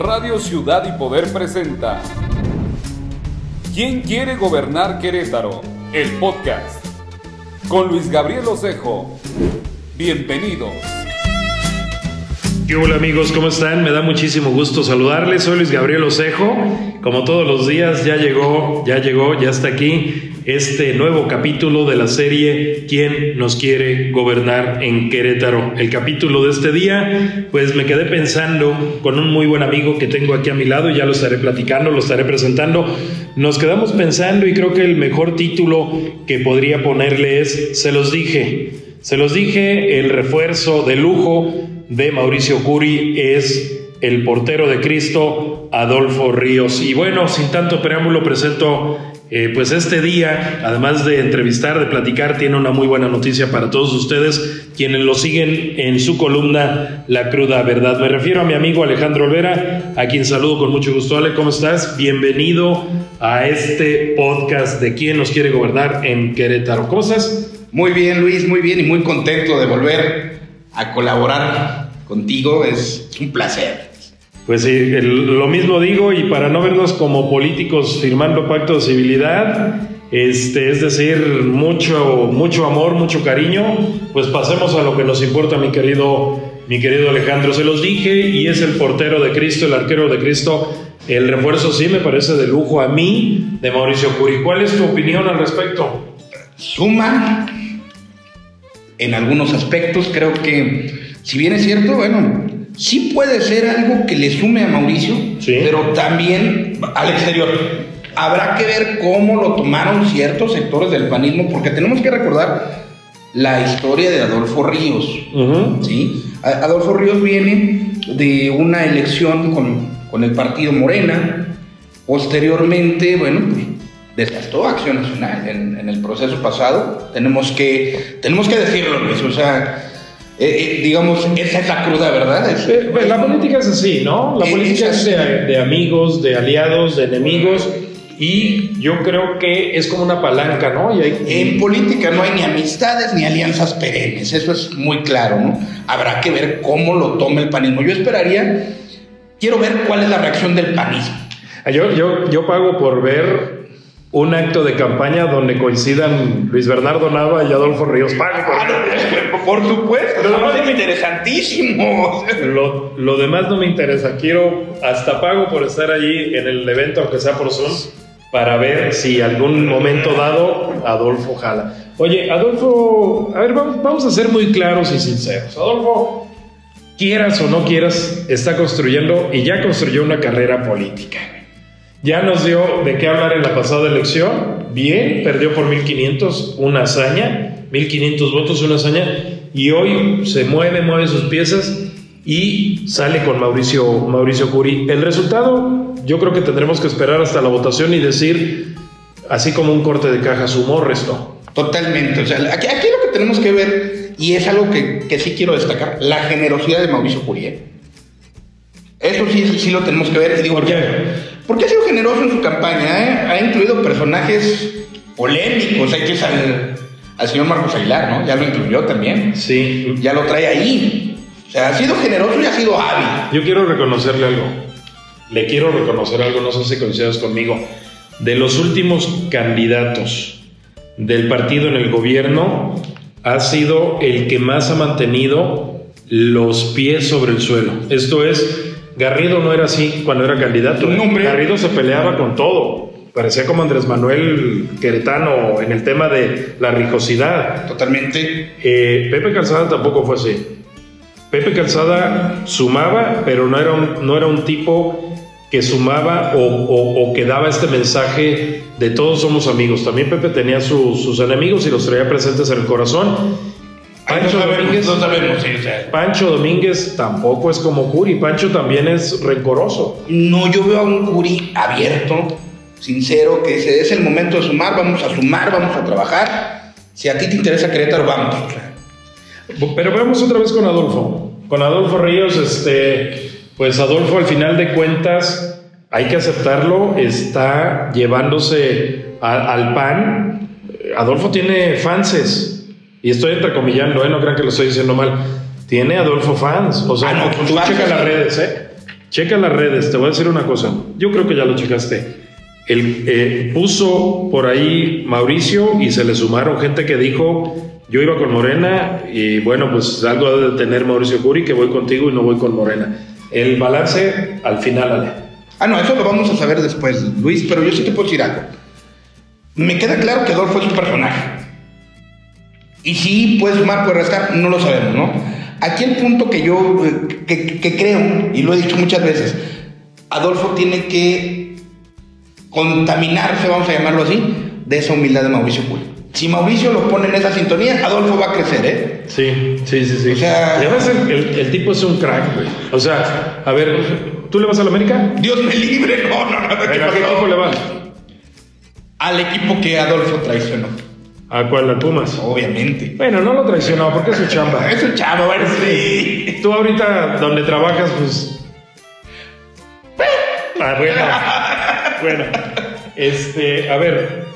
Radio Ciudad y Poder presenta ¿Quién quiere gobernar Querétaro? El podcast con Luis Gabriel Osejo. Bienvenidos. Hola amigos, ¿cómo están? Me da muchísimo gusto saludarles. Soy Luis Gabriel Osejo. Como todos los días, ya llegó, ya llegó, ya está aquí este nuevo capítulo de la serie ¿Quién nos quiere gobernar en Querétaro? El capítulo de este día, pues me quedé pensando con un muy buen amigo que tengo aquí a mi lado y ya lo estaré platicando, lo estaré presentando. Nos quedamos pensando y creo que el mejor título que podría ponerle es Se los dije. Se los dije, el refuerzo de lujo de Mauricio Curi es el portero de Cristo, Adolfo Ríos. Y bueno, sin tanto preámbulo, presento eh, pues este día, además de entrevistar, de platicar, tiene una muy buena noticia para todos ustedes, quienes lo siguen en su columna La Cruda Verdad. Me refiero a mi amigo Alejandro Olvera, a quien saludo con mucho gusto. Ale, ¿cómo estás? Bienvenido a este podcast de quién nos quiere gobernar en Querétaro. ¿Cómo estás? Muy bien, Luis, muy bien y muy contento de volver a colaborar contigo. Es un placer. Pues sí, lo mismo digo y para no vernos como políticos firmando pacto de civilidad, este, es decir, mucho, mucho amor, mucho cariño, pues pasemos a lo que nos importa, mi querido, mi querido Alejandro. Se los dije y es el portero de Cristo, el arquero de Cristo. El refuerzo sí me parece de lujo a mí, de Mauricio Curi. ¿Cuál es tu opinión al respecto? Suma en algunos aspectos, creo que, si bien es cierto, bueno, sí puede ser algo que le sume a Mauricio, pero también al exterior. Habrá que ver cómo lo tomaron ciertos sectores del panismo, porque tenemos que recordar la historia de Adolfo Ríos. ¿sí? Adolfo Ríos viene de una elección con, el partido Morena. Posteriormente, bueno, pues, desgastó Acción Nacional en, el proceso pasado. Tenemos que, tenemos que decirlo, Luis. O sea, eh, eh, digamos, esa es la cruda verdad. Eh, pues, la política es así, ¿no? La política es, de, amigos, de aliados, de enemigos. Y yo creo que es como una palanca, ¿no? Y En política no hay ni amistades ni alianzas perennes, eso es muy claro, ¿no? Habrá que ver cómo lo toma el panismo. Yo esperaría, quiero ver cuál es la reacción del panismo. Yo, yo, yo pago por ver un acto de campaña donde coincidan Luis Bernardo Nava y Adolfo Ríos Pago. Por, supuesto, lo es interesantísimo. Lo, lo, demás no me interesa. Quiero, hasta pago por estar allí en el evento, aunque sea por Zoom, para ver si algún momento dado Adolfo jala. Oye, Adolfo, a ver, vamos, vamos a ser muy claros y sinceros. Adolfo, quieras o no quieras, está construyendo y ya construyó una carrera política. Ya nos dio de qué hablar en la pasada elección. Bien, perdió por 1500, una hazaña. 1500 votos, una hazaña. Y hoy se mueve, mueve sus piezas y sale con Mauricio, Mauricio Curi. El resultado, yo creo que tendremos que esperar hasta la votación y decir, así como un corte de caja, sumó restó. Totalmente. O sea, aquí, aquí, lo que tenemos que ver, y es algo que, que sí quiero destacar, la generosidad de Mauricio Curi. ¿eh? Eso sí, sí lo tenemos que ver. digo, ¿Por qué? Porque ha sido generoso en su campaña, ¿eh? Ha incluido personajes polémicos. Hay que al, al señor Marcos Aguilar, ¿no? Ya lo incluyó también. Sí. Ya lo trae ahí. O sea, ha sido generoso y ha sido hábil. Yo quiero reconocerle algo. Le quiero reconocer algo, no sé si coincidas conmigo. De los últimos candidatos del partido en el gobierno, ha sido el que más ha mantenido los pies sobre el suelo. Esto es, Garrido no era así cuando era candidato. Garrido se peleaba con todo. Parecía como Andrés Manuel Queretano en el tema de la rijosidad. Totalmente. Eh, Pepe Calzada tampoco fue así. Pepe Calzada sumaba, pero no era un, no era un tipo que sumaba o, que daba este mensaje de todos somos amigos. También Pepe tenía sus enemigos y los traía presentes en el corazón Pancho Domínguez, no sabemos, Pancho Domínguez tampoco es como Curi, Pancho también es rencoroso. No, yo veo a un Curi abierto, sincero, que ese es el momento de sumar, vamos a sumar, vamos a trabajar. Si a ti te interesa Querétaro, vamos. Pero vamos otra vez con Adolfo. Con Adolfo Ríos, este, pues Adolfo al final de cuentas, hay que aceptarlo, está llevándose al pan. Adolfo tiene fanses, y estoy entrecomillando, ¿eh? No crean que lo estoy diciendo mal. Tiene Adolfo fans. O sea, ah, no, tú checa las redes, ¿eh? checa las redes, te voy a decir una cosa, yo creo que ya lo checaste. El, eh, puso por ahí Mauricio y se le sumaron gente que dijo, yo iba con Morena y bueno, pues algo de tener Mauricio Curi, que voy contigo y no voy con Morena. El balance al final, Ale. Ah, no, eso lo vamos a saber después, Luis, pero yo sí te puedo decir algo. Me queda claro que Adolfo es un personaje. Y si puede sumar, puede restar, no lo sabemos, ¿no? Aquí el punto que yo eh, que, creo, y lo he dicho muchas veces, Adolfo tiene que contaminarse, vamos a llamarlo así, de esa humildad de Mauricio Julio. Si Mauricio lo pone en esa sintonía, Adolfo va a crecer, ¿eh? Sí, sí, sí, sí. O sea, el, tipo es un crack, güey. O sea, a ver, ¿tú le vas a la América? Dios me libre, no, no, no. ¿A qué equipo le vas? Al equipo que Adolfo traicionó. ¿A cuál? ¿Al Pumas? Obviamente. Bueno, no lo traicionó porque es su chamba. es su chamba, bueno, sí. Tú ahorita donde trabajas, pues. Ah, bueno. bueno. Este, a ver.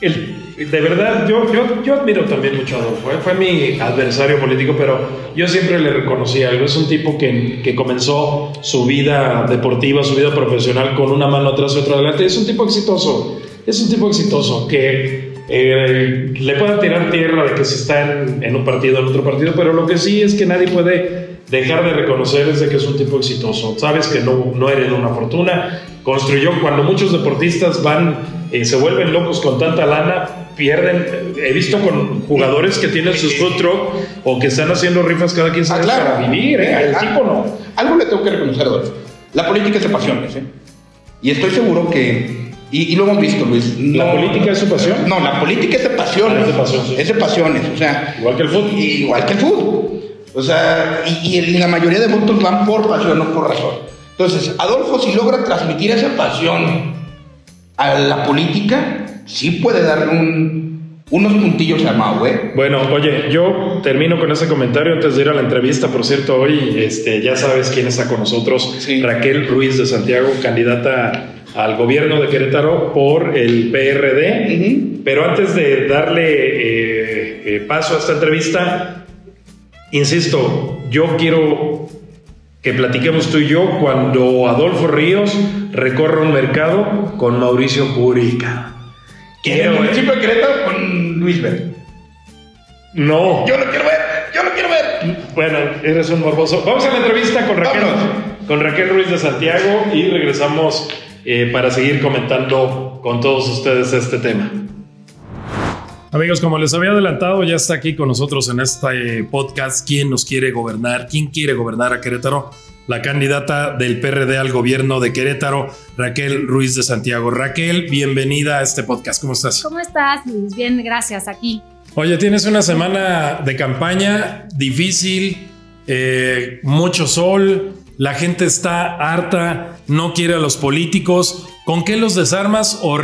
El, de verdad, yo, yo, yo admiro también mucho a Adolfo. ¿eh? Fue mi adversario político, pero yo siempre le reconocí algo. Es un tipo que, que comenzó su vida deportiva, su vida profesional con una mano atrás y otra adelante. Es un tipo exitoso. Es un tipo exitoso que eh, le puedan tirar tierra de que se está en, un partido o en otro partido, pero lo que sí es que nadie puede dejar de reconocer es de que es un tipo exitoso. Sabes que no, no heredó una fortuna, construyó cuando muchos deportistas van, eh, se vuelven locos con tanta lana, pierden. He visto con jugadores que tienen sus food truck o que están haciendo rifas cada 15 días ah, para vivir, ¿eh? Tipo no. Algo le tengo que reconocer, Adolfo. La política es de pasiones, ¿eh? Y estoy seguro que y, lo hemos visto, Luis. ¿La política es su pasión? No, la política es de pasiones. Ah, es de pasión, Es de pasiones, o sea. Igual que el fútbol. Igual que el fútbol. O sea, y, la mayoría de votos van por pasión, no por razón. Entonces, Adolfo, si logra transmitir esa pasión a la política, sí puede darle un, unos puntillos a Mau, ¿eh? Bueno, oye, yo termino con ese comentario antes de ir a la entrevista. Por cierto, hoy este, ya sabes quién está con nosotros. Raquel Ruiz de Santiago, candidata al gobierno de Querétaro por el PRD. Pero antes de darle eh, eh, paso a esta entrevista, insisto, yo quiero que platiquemos tú y yo cuando Adolfo Ríos recorra un mercado con Mauricio Purica. ¿En el municipio de Querétaro con Luis Ver? No. Yo lo quiero ver, yo lo quiero ver. Bueno, eres un morboso. Vamos a la entrevista con Raquel, con Raquel Ruiz de Santiago y regresamos eh, para seguir comentando con todos ustedes este tema. Amigos, como les había adelantado, ya está aquí con nosotros en este podcast quién nos quiere gobernar, quién quiere gobernar a Querétaro, la candidata del PRD al gobierno de Querétaro, Raquel Ruiz de Santiago. Raquel, bienvenida a este podcast. ¿Cómo estás? ¿Cómo estás, Luis? Bien, gracias, aquí. Oye, tienes una semana de campaña difícil, eh, mucho sol, la gente está harta, no quiere a los políticos. ¿Con qué los desarmas o,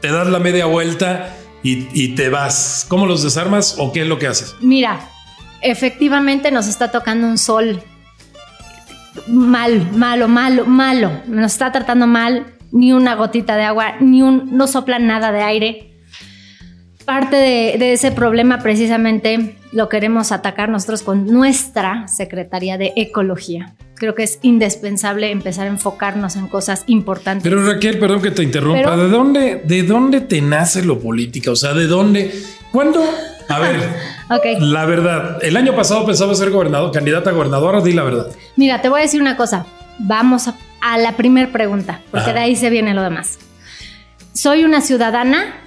te das la media vuelta y, te vas? ¿Cómo los desarmas o qué es lo que haces? Mira, efectivamente nos está tocando un sol mal, malo, malo, malo. Nos está tratando mal, ni una gotita de agua, ni un, no sopla nada de aire parte de, ese problema precisamente lo queremos atacar nosotros con nuestra Secretaría de Ecología. Creo que es indispensable empezar a enfocarnos en cosas importantes. Pero Raquel, perdón que te interrumpa, ¿de dónde, de dónde te nace lo política? O sea, ¿de dónde? ¿Cuándo? A ver, okay. la verdad, el año pasado pensaba ser gobernador, candidata a gobernadora, di la verdad. Mira, te voy a decir una cosa. Vamos a, la primera pregunta, porque de ahí se viene lo demás. Soy una ciudadana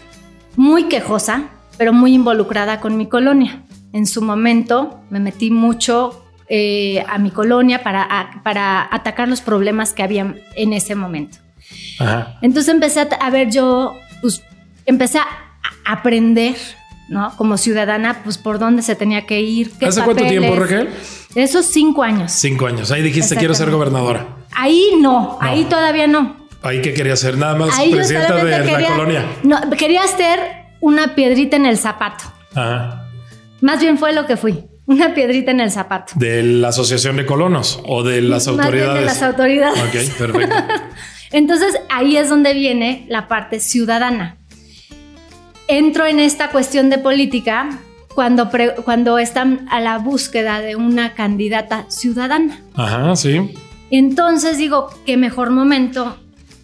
muy quejosa, pero muy involucrada con mi colonia. En su momento me metí mucho eh, a mi colonia para, para atacar los problemas que había en ese momento. Entonces empecé a, ver yo, pues empecé a aprender, ¿no? Como ciudadana, pues por dónde se tenía que ir. ¿Hace cuánto tiempo, Raquel? Esos cinco años. Cinco años. Ahí dijiste quiero ser gobernadora. Ahí no, ahí todavía no. ¿Ahí qué quería ser? Nada más presidenta de la colonia. No, quería ser una piedrita en el zapato. Ajá. Más bien fue lo que fui. Una piedrita en el zapato. ¿De la Asociación de Colonos o de las autoridades? de las autoridades. Ok, perfecto. Entonces ahí es donde viene la parte ciudadana. Entro en esta cuestión de política cuando, cuando están a la búsqueda de una candidata ciudadana. Ajá, sí. Entonces digo, qué mejor momento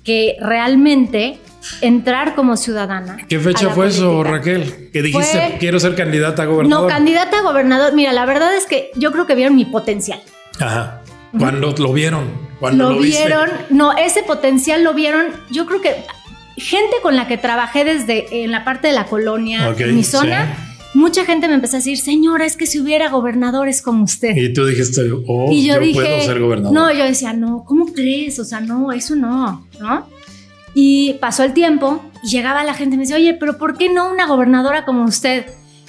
que realmente entrar como ciudadana. ¿Qué fecha fue eso, Raquel? Que dijiste, quiero ser candidata a gobernador. No, candidata a gobernador. Mira, la verdad es que yo creo que vieron mi potencial. Ajá. Cuando lo vieron, cuando lo, vieron, no, ese potencial lo vieron. Yo creo que gente con la que trabajé desde en la parte de la colonia, en mi zona. Mucha gente me empezó a decir, señora, es que si hubiera gobernadores como usted. Y tú dijiste, oh, y yo, puedo ser gobernador. No, yo decía, no, ¿cómo crees? O sea, no, eso no, ¿no? Y pasó el tiempo y llegaba la gente y me decía, oye, pero ¿por qué no una gobernadora como usted?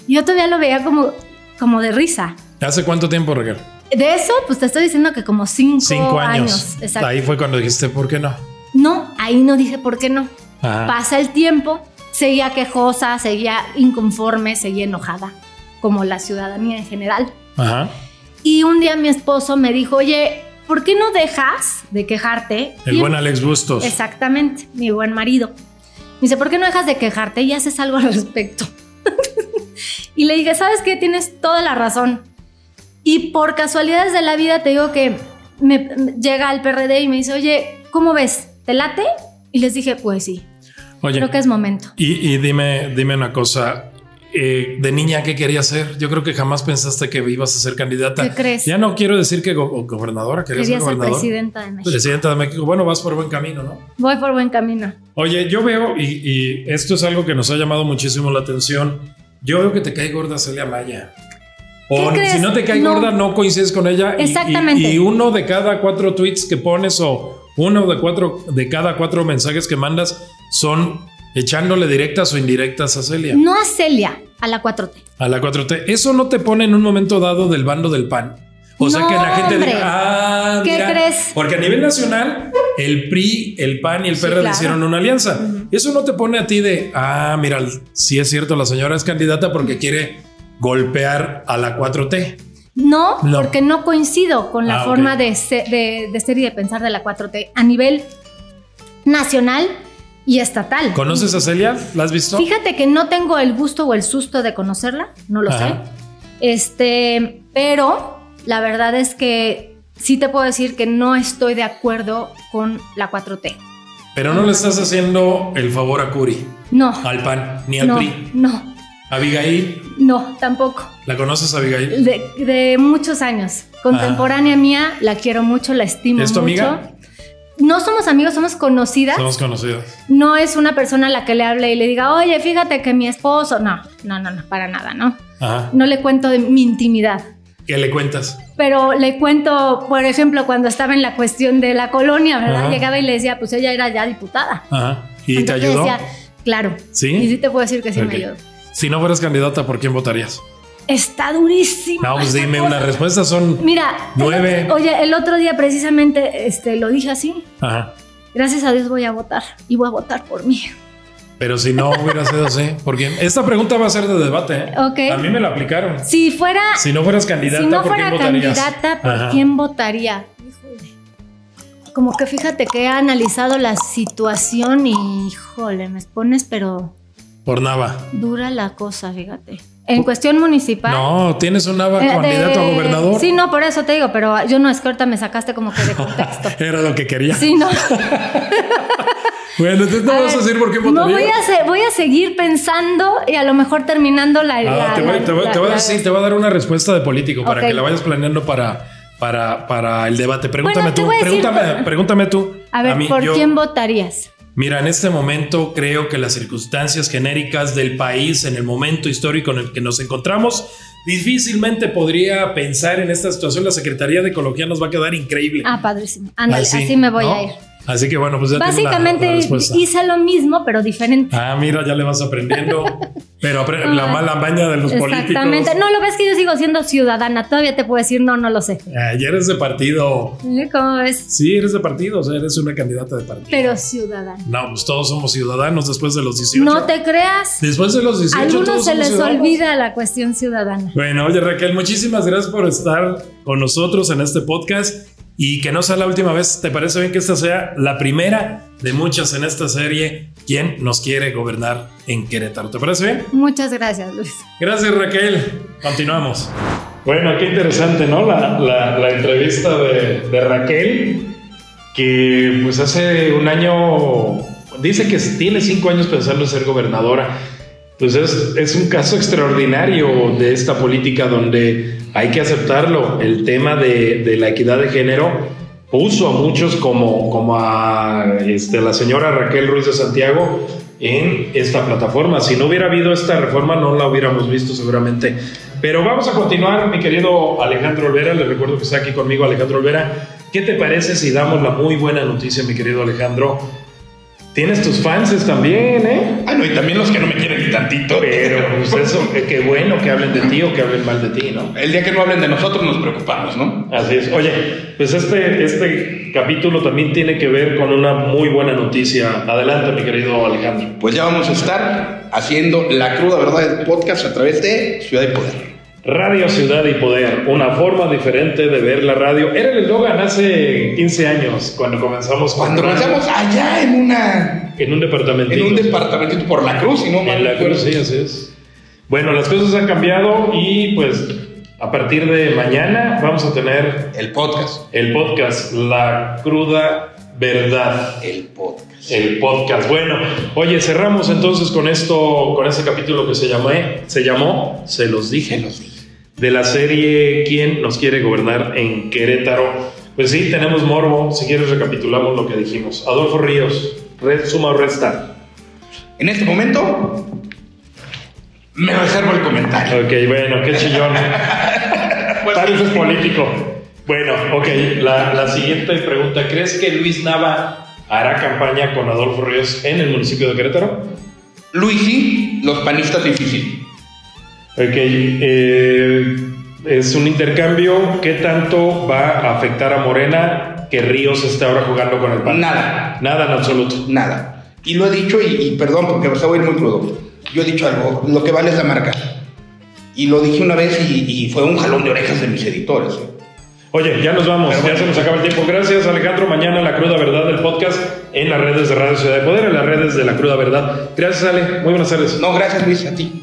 Yo todavía lo veía como, como de risa. ¿Hace cuánto tiempo, Raquel? De eso, pues te estoy diciendo que como cinco, cinco años. Exacto. Ahí fue cuando dijiste, ¿por qué no? No, ahí no dije, ¿por qué no? Pasa el tiempo, seguía quejosa, seguía inconforme, seguía enojada, como la ciudadanía en general. Ajá. Y un día mi esposo me dijo, oye, ¿por qué no dejas de quejarte? El buen Alex Bustos. Exactamente, mi buen marido. Me dice, ¿por qué no dejas de quejarte y haces algo al respecto? y le dije, ¿sabes qué? Tienes toda la razón. Y por casualidades de la vida te digo que me llega al PRD y me dice, oye, ¿cómo ves? ¿Te late? Y les dije, pues sí. Oye, creo que es momento. Y, dime, dime una cosa. Eh, de niña, ¿qué querías ser? Yo creo que jamás pensaste que ibas a ser candidata. ¿Qué crees? Ya no quiero decir que gobernadora, querías Quería ser, presidenta de México. Presidenta de México. Bueno, vas por buen camino, ¿no? Voy por buen camino. Oye, yo veo, y, y esto es algo que nos ha llamado muchísimo la atención, yo veo que te cae gorda Celia Maya. O si no te cae gorda, no coincides con ella. Exactamente. Y, uno de cada cuatro tweets que pones o uno de, cuatro, de cada cuatro mensajes que mandas son echándole directas o indirectas a Celia. No a Celia, a la 4T. A la 4T. Eso no te pone en un momento dado del bando del PAN. O sea que la gente diga, ah, ¿qué crees? Porque a nivel nacional, el PRI, el PAN y el PRD hicieron una alianza. Eso no te pone a ti de, ah, mira, sí es cierto, la señora es candidata porque quiere golpear a la 4T. No, porque no coincido con la ah, forma de, ser, de, ser y de pensar de la 4T. A nivel nacional, y estatal. ¿Conoces a Celia? ¿La has visto? Fíjate que no tengo el gusto o el susto de conocerla, no lo sé. Este, pero la verdad es que sí te puedo decir que no estoy de acuerdo con la 4T. Pero no le estás haciendo el favor a Curi. No. Al PAN, ni al no, PRI. No. ¿Abigail? No, tampoco. ¿La conoces, Abigail? De, muchos años. Contemporánea mía, la quiero mucho, la estimo ¿Es tu mucho. amiga? No somos amigos, somos conocidas. Somos conocidas. No es una persona a la que le hable y le diga, oye, fíjate que mi esposo. No, no, no, no, para nada, ¿no? Ajá. No le cuento de mi intimidad. ¿Qué le cuentas? Pero le cuento, por ejemplo, cuando estaba en la cuestión de la colonia, ¿verdad? Llegaba y le decía, pues ella era ya diputada. Ajá. ¿Y te ayudó? Decía, claro. ¿Sí? Y sí te puedo decir que sí me ayudó. Si no fueras candidata, ¿por quién votarías? Está durísimo. No, pues dime una respuesta, son Mira, nueve. oye, el otro día precisamente este, lo dije así. Ajá. Gracias a Dios voy a votar y voy a votar por mí. Pero si no hubiera sido así, porque esta pregunta va a ser de debate. ¿eh? A mí me la aplicaron. Si fuera. Si no fueras candidata, si no ¿por fuera quién candidata, ¿por quién votaría? Como que fíjate que he analizado la situación y, híjole, me pones, pero por Nava. Dura la cosa, fíjate. En cuestión municipal. No, tienes un Nava eh, candidato a gobernador. Sí, no, por eso te digo, pero yo no es que ahorita me sacaste como que de contexto. Era lo que quería. Sí, no. bueno, entonces no vas a decir por qué votaría. No, voy a, voy a seguir pensando y a lo mejor terminando la. Ah, te, voy, te, voy, a decir, te voy a dar una respuesta de político para que la vayas planeando para, para, para el debate. Pregúntame tú. Pregúntame, pregúntame tú. A ver, ¿por quién votarías? Mira, en este momento creo que las circunstancias genéricas del país, en el momento histórico en el que nos encontramos, difícilmente podría pensar en esta situación. La Secretaría de Ecología nos va a quedar increíble. Ah, padrísimo. Ándale, así, me voy a ir. Así que bueno, pues ya Básicamente hice lo mismo, pero diferente. Ah, mira, ya le vas aprendiendo. pero la mala maña de los políticos. Exactamente. No, lo ves que yo sigo siendo ciudadana. Todavía te puedo decir, no, no lo sé. Ah, ya eres de partido. ¿Cómo ves? Sí, eres de partido. O sea, eres una candidata de partido. Pero ciudadana. No, pues todos somos ciudadanos después de los 18. No te creas. Después de los 18. A algunos se les olvida la cuestión ciudadana. Bueno, oye Raquel, muchísimas gracias por estar con nosotros en este podcast y que no sea la última vez. ¿Te parece bien que esta sea la primera de muchas en esta serie? ¿Quién nos quiere gobernar en Querétaro? ¿Te parece bien? Muchas gracias, Luis. Gracias, Raquel. Continuamos. Bueno, qué interesante, ¿no? La, entrevista de, Raquel, que pues hace un año, dice que tiene cinco años pensando en ser gobernadora. Pues es, es un caso extraordinario de esta política donde hay que aceptarlo. El tema de, de la equidad de género puso a muchos como, como a este, la señora Raquel Ruiz de Santiago en esta plataforma. Si no hubiera habido esta reforma, no la hubiéramos visto seguramente. Pero vamos a continuar, mi querido Alejandro Olvera. Le recuerdo que está aquí conmigo Alejandro Olvera. ¿Qué te parece si damos la muy buena noticia, mi querido Alejandro, Tienes tus fans también, ¿eh? Ah, no, y también los que no me quieren ni tantito. Pero, pues eso, qué bueno que hablen de ti o que hablen mal de ti, ¿no? El día que no hablen de nosotros nos preocupamos, ¿no? Así es. Oye, pues este, este capítulo también tiene que ver con una muy buena noticia. Adelante, mi querido Alejandro. Pues ya vamos a estar haciendo la cruda verdad del podcast a través de Ciudad de Poder. Radio Ciudad y Poder, una forma diferente de ver la radio. Era el eslogan hace 15 años, cuando comenzamos. Cuando comenzamos allá en una... En un departamento. En un departamentito por la cruz, y no En la cruz, sí, así es. Bueno, las cosas han cambiado y pues a partir de mañana vamos a tener... El podcast. El podcast, La Cruda Verdad. El podcast. El podcast. Bueno, oye, cerramos entonces con esto, con ese capítulo que se llamó, se llamó, se los dije. Se los dije de la serie ¿Quién nos quiere gobernar en Querétaro? Pues sí, tenemos morbo. Si quieres, recapitulamos lo que dijimos. Adolfo Ríos, red, suma o resta. En este momento, me reservo el comentario. Ok, bueno, qué chillón. pues, Pareces político. Bueno, ok, la, la siguiente pregunta. ¿Crees que Luis Nava hará campaña con Adolfo Ríos en el municipio de Querétaro? Luis sí, los panistas difícil. Ok, eh, es un intercambio. ¿Qué tanto va a afectar a Morena que Ríos esté ahora jugando con el PAN? Nada. Nada en absoluto. Nada. Y lo he dicho, y, perdón porque me voy a ir muy crudo. Yo he dicho algo, lo que vale es la marca. Y lo dije una vez y, fue un jalón de orejas de mis editores. Oye, ya nos vamos, ya se nos acaba el tiempo. Gracias, Alejandro. Mañana La Cruda Verdad del podcast en las redes de Radio Ciudad de Poder, en las redes de La Cruda Verdad. Gracias, Ale. Muy buenas tardes. No, gracias, Luis, a ti.